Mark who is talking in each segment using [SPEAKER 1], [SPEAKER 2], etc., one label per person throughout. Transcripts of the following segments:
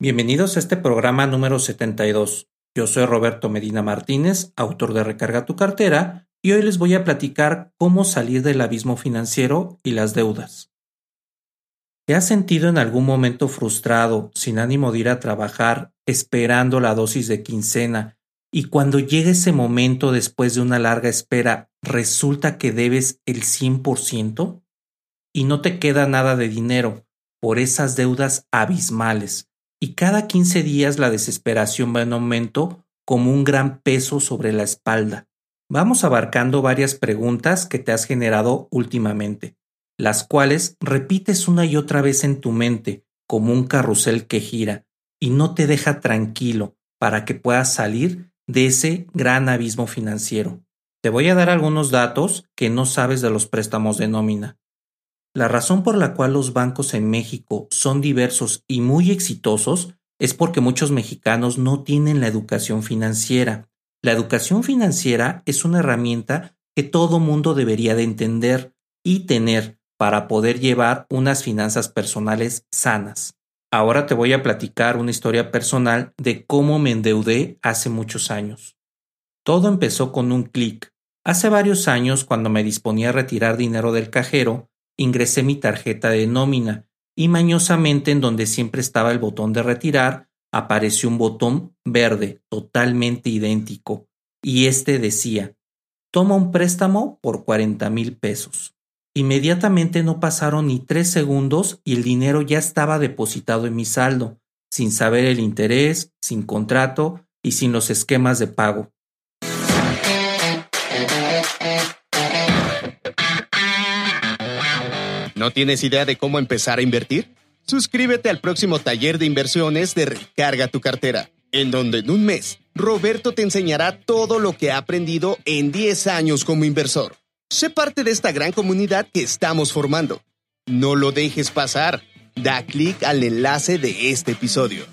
[SPEAKER 1] Bienvenidos a este programa número 72. Yo soy Roberto Medina Martínez, autor de Recarga tu cartera, y hoy les voy a platicar cómo salir del abismo financiero y las deudas. ¿Te has sentido en algún momento frustrado, sin ánimo de ir a trabajar, esperando la dosis de quincena, y cuando llega ese momento después de una larga espera, resulta que debes el 100%? Y no te queda nada de dinero por esas deudas abismales y cada 15 días la desesperación va en aumento como un gran peso sobre la espalda. Vamos abarcando varias preguntas que te has generado últimamente, las cuales repites una y otra vez en tu mente como un carrusel que gira y no te deja tranquilo para que puedas salir de ese gran abismo financiero. Te voy a dar algunos datos que no sabes de los préstamos de nómina. La razón por la cual los bancos en México son diversos y muy exitosos es porque muchos mexicanos no tienen la educación financiera. La educación financiera es una herramienta que todo mundo debería de entender y tener para poder llevar unas finanzas personales sanas. Ahora te voy a platicar una historia personal de cómo me endeudé hace muchos años. Todo empezó con un clic. Hace varios años, cuando me disponía a retirar dinero del cajero, ingresé mi tarjeta de nómina y mañosamente en donde siempre estaba el botón de retirar apareció un botón verde totalmente idéntico y este decía toma un préstamo por 40 mil pesos. Inmediatamente no pasaron ni tres segundos y el dinero ya estaba depositado en mi saldo, sin saber el interés, sin contrato y sin los esquemas de pago.
[SPEAKER 2] ¿No tienes idea de cómo empezar a invertir? Suscríbete al próximo taller de inversiones de Recarga tu cartera, en donde en un mes Roberto te enseñará todo lo que ha aprendido en 10 años como inversor. Sé parte de esta gran comunidad que estamos formando. No lo dejes pasar. Da clic al enlace de este episodio.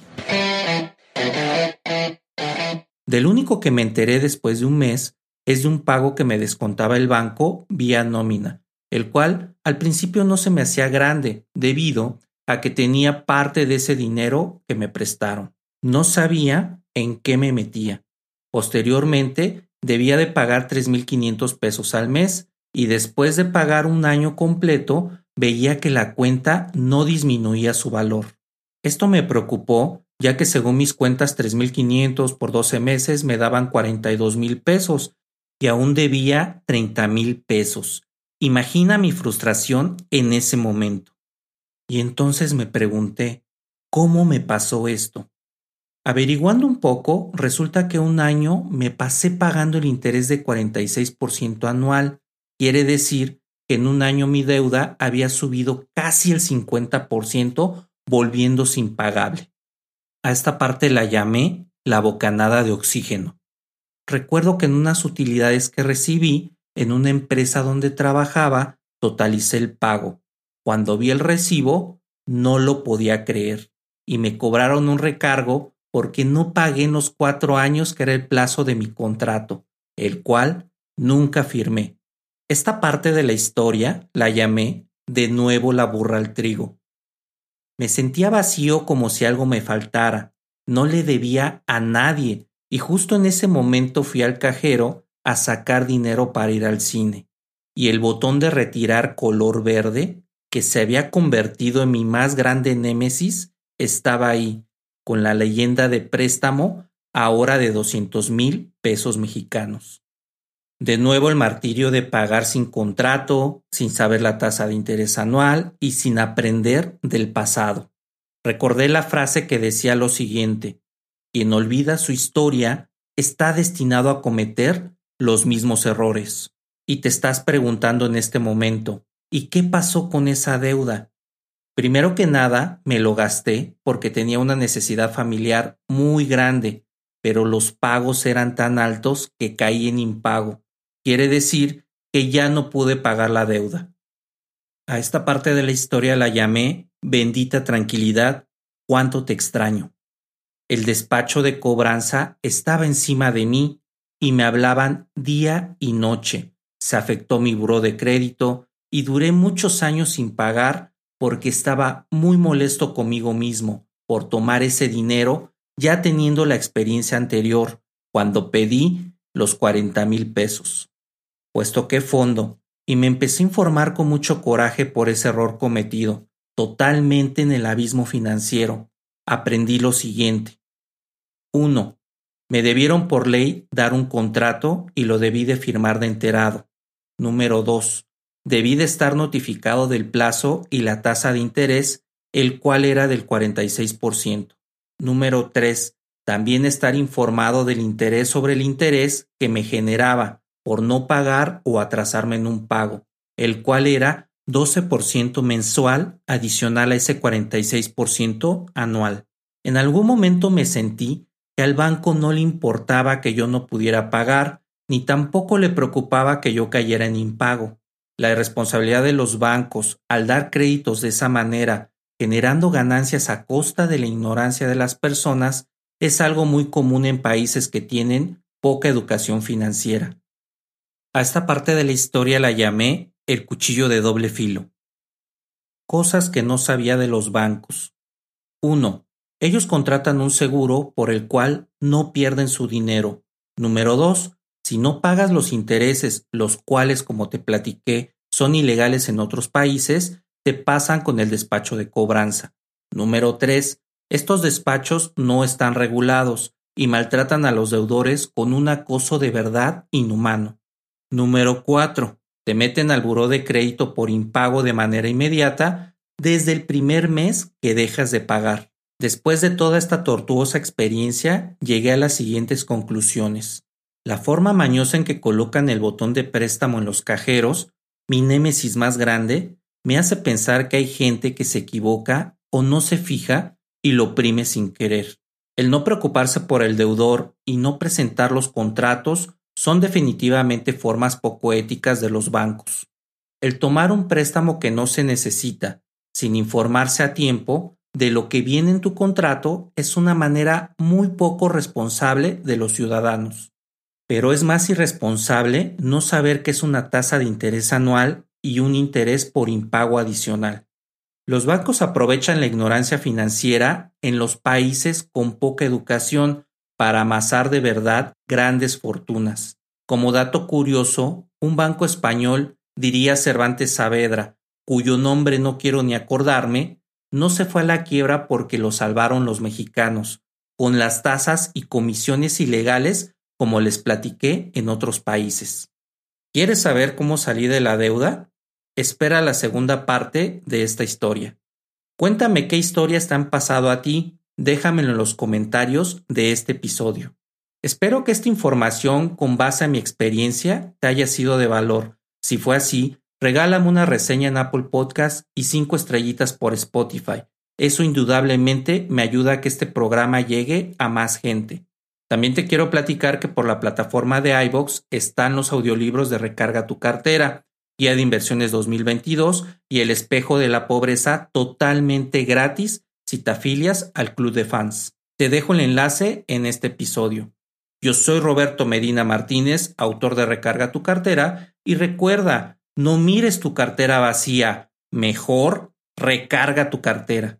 [SPEAKER 1] Del único que me enteré después de un mes es de un pago que me descontaba el banco vía nómina el cual al principio no se me hacía grande debido a que tenía parte de ese dinero que me prestaron. No sabía en qué me metía. Posteriormente, debía de pagar 3.500 pesos al mes y después de pagar un año completo, veía que la cuenta no disminuía su valor. Esto me preocupó, ya que según mis cuentas 3.500 por 12 meses me daban 42.000 pesos y aún debía 30.000 pesos. Imagina mi frustración en ese momento. Y entonces me pregunté, ¿cómo me pasó esto? Averiguando un poco, resulta que un año me pasé pagando el interés de 46% anual. Quiere decir que en un año mi deuda había subido casi el 50%, volviéndose impagable. A esta parte la llamé la bocanada de oxígeno. Recuerdo que en unas utilidades que recibí en una empresa donde trabajaba, totalicé el pago. Cuando vi el recibo, no lo podía creer y me cobraron un recargo porque no pagué en los cuatro años que era el plazo de mi contrato, el cual nunca firmé. Esta parte de la historia la llamé de nuevo la burra al trigo. Me sentía vacío como si algo me faltara. No le debía a nadie y justo en ese momento fui al cajero a sacar dinero para ir al cine, y el botón de retirar color verde, que se había convertido en mi más grande némesis, estaba ahí, con la leyenda de préstamo ahora de doscientos mil pesos mexicanos. De nuevo el martirio de pagar sin contrato, sin saber la tasa de interés anual y sin aprender del pasado. Recordé la frase que decía lo siguiente, quien olvida su historia está destinado a cometer los mismos errores. Y te estás preguntando en este momento, ¿y qué pasó con esa deuda? Primero que nada, me lo gasté porque tenía una necesidad familiar muy grande, pero los pagos eran tan altos que caí en impago. Quiere decir que ya no pude pagar la deuda. A esta parte de la historia la llamé Bendita tranquilidad, cuánto te extraño. El despacho de cobranza estaba encima de mí y me hablaban día y noche. Se afectó mi buró de crédito y duré muchos años sin pagar porque estaba muy molesto conmigo mismo por tomar ese dinero ya teniendo la experiencia anterior cuando pedí los cuarenta mil pesos. Pues toqué fondo y me empecé a informar con mucho coraje por ese error cometido, totalmente en el abismo financiero. Aprendí lo siguiente. 1. Me debieron por ley dar un contrato y lo debí de firmar de enterado. Número 2. Debí de estar notificado del plazo y la tasa de interés, el cual era del 46%. Número 3. También estar informado del interés sobre el interés que me generaba por no pagar o atrasarme en un pago, el cual era 12% mensual adicional a ese 46% anual. En algún momento me sentí que al banco no le importaba que yo no pudiera pagar, ni tampoco le preocupaba que yo cayera en impago. La irresponsabilidad de los bancos al dar créditos de esa manera, generando ganancias a costa de la ignorancia de las personas, es algo muy común en países que tienen poca educación financiera. A esta parte de la historia la llamé el cuchillo de doble filo. Cosas que no sabía de los bancos. 1. Ellos contratan un seguro por el cual no pierden su dinero. Número 2. Si no pagas los intereses, los cuales, como te platiqué, son ilegales en otros países, te pasan con el despacho de cobranza. Número 3. Estos despachos no están regulados y maltratan a los deudores con un acoso de verdad inhumano. Número 4. Te meten al buró de crédito por impago de manera inmediata desde el primer mes que dejas de pagar. Después de toda esta tortuosa experiencia, llegué a las siguientes conclusiones. La forma mañosa en que colocan el botón de préstamo en los cajeros, mi némesis más grande, me hace pensar que hay gente que se equivoca o no se fija y lo oprime sin querer. El no preocuparse por el deudor y no presentar los contratos son definitivamente formas poco éticas de los bancos. El tomar un préstamo que no se necesita, sin informarse a tiempo de lo que viene en tu contrato, es una manera muy poco responsable de los ciudadanos pero es más irresponsable no saber que es una tasa de interés anual y un interés por impago adicional. Los bancos aprovechan la ignorancia financiera en los países con poca educación para amasar de verdad grandes fortunas. Como dato curioso, un banco español, diría Cervantes Saavedra, cuyo nombre no quiero ni acordarme, no se fue a la quiebra porque lo salvaron los mexicanos, con las tasas y comisiones ilegales como les platiqué en otros países. ¿Quieres saber cómo salí de la deuda? Espera la segunda parte de esta historia. Cuéntame qué historias te han pasado a ti, déjamelo en los comentarios de este episodio. Espero que esta información con base a mi experiencia te haya sido de valor. Si fue así, regálame una reseña en Apple Podcast y cinco estrellitas por Spotify. Eso indudablemente me ayuda a que este programa llegue a más gente. También te quiero platicar que por la plataforma de iBox están los audiolibros de Recarga tu cartera, Guía de Inversiones 2022 y El espejo de la pobreza totalmente gratis si te afilias al club de fans. Te dejo el enlace en este episodio. Yo soy Roberto Medina Martínez, autor de Recarga tu cartera, y recuerda, no mires tu cartera vacía, mejor recarga tu cartera.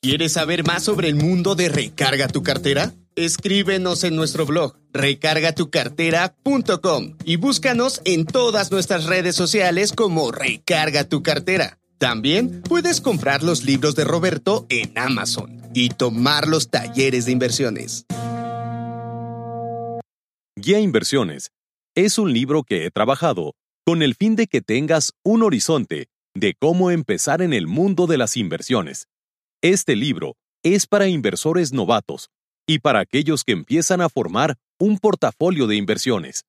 [SPEAKER 2] ¿Quieres saber más sobre el mundo de Recarga tu cartera? Escríbenos en nuestro blog recargatucartera.com y búscanos en todas nuestras redes sociales como Recarga tu cartera. También puedes comprar los libros de Roberto en Amazon y tomar los talleres de inversiones.
[SPEAKER 3] Guía Inversiones es un libro que he trabajado con el fin de que tengas un horizonte de cómo empezar en el mundo de las inversiones este libro es para inversores novatos y para aquellos que empiezan a formar un portafolio de inversiones.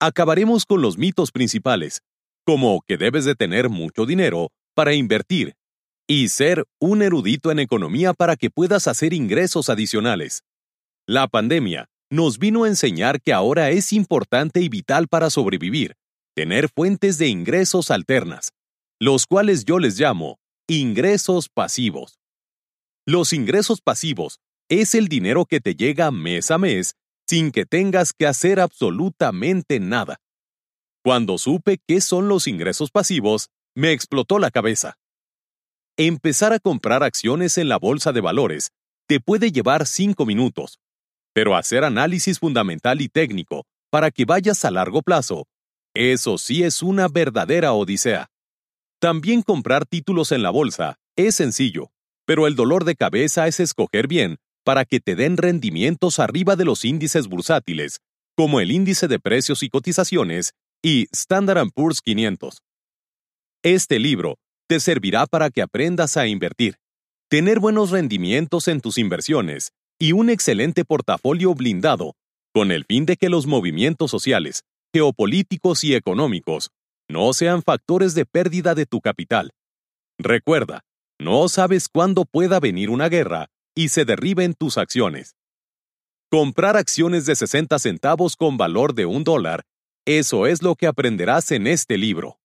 [SPEAKER 3] Acabaremos con los mitos principales, como que debes de tener mucho dinero para invertir y ser un erudito en economía para que puedas hacer ingresos adicionales. La pandemia nos vino a enseñar que ahora es importante y vital para sobrevivir, tener fuentes de ingresos alternas, los cuales yo les llamo ingresos pasivos. Los ingresos pasivos es el dinero que te llega mes a mes sin que tengas que hacer absolutamente nada. Cuando supe qué son los ingresos pasivos, me explotó la cabeza. Empezar a comprar acciones en la bolsa de valores te puede llevar cinco minutos, pero hacer análisis fundamental y técnico para que vayas a largo plazo, eso sí es una verdadera odisea. También comprar títulos en la bolsa es sencillo, pero el dolor de cabeza es escoger bien para que te den rendimientos arriba de los índices bursátiles, como el índice de precios y cotizaciones y Standard Poor's 500. Este libro te servirá para que aprendas a invertir, tener buenos rendimientos en tus inversiones y un excelente portafolio blindado, con el fin de que los movimientos sociales, geopolíticos y económicos no sean factores de pérdida de tu capital. Recuerda, no sabes cuándo pueda venir una guerra y se derriben tus acciones. Comprar acciones de 60 centavos con valor de un dólar, eso es lo que aprenderás en este libro.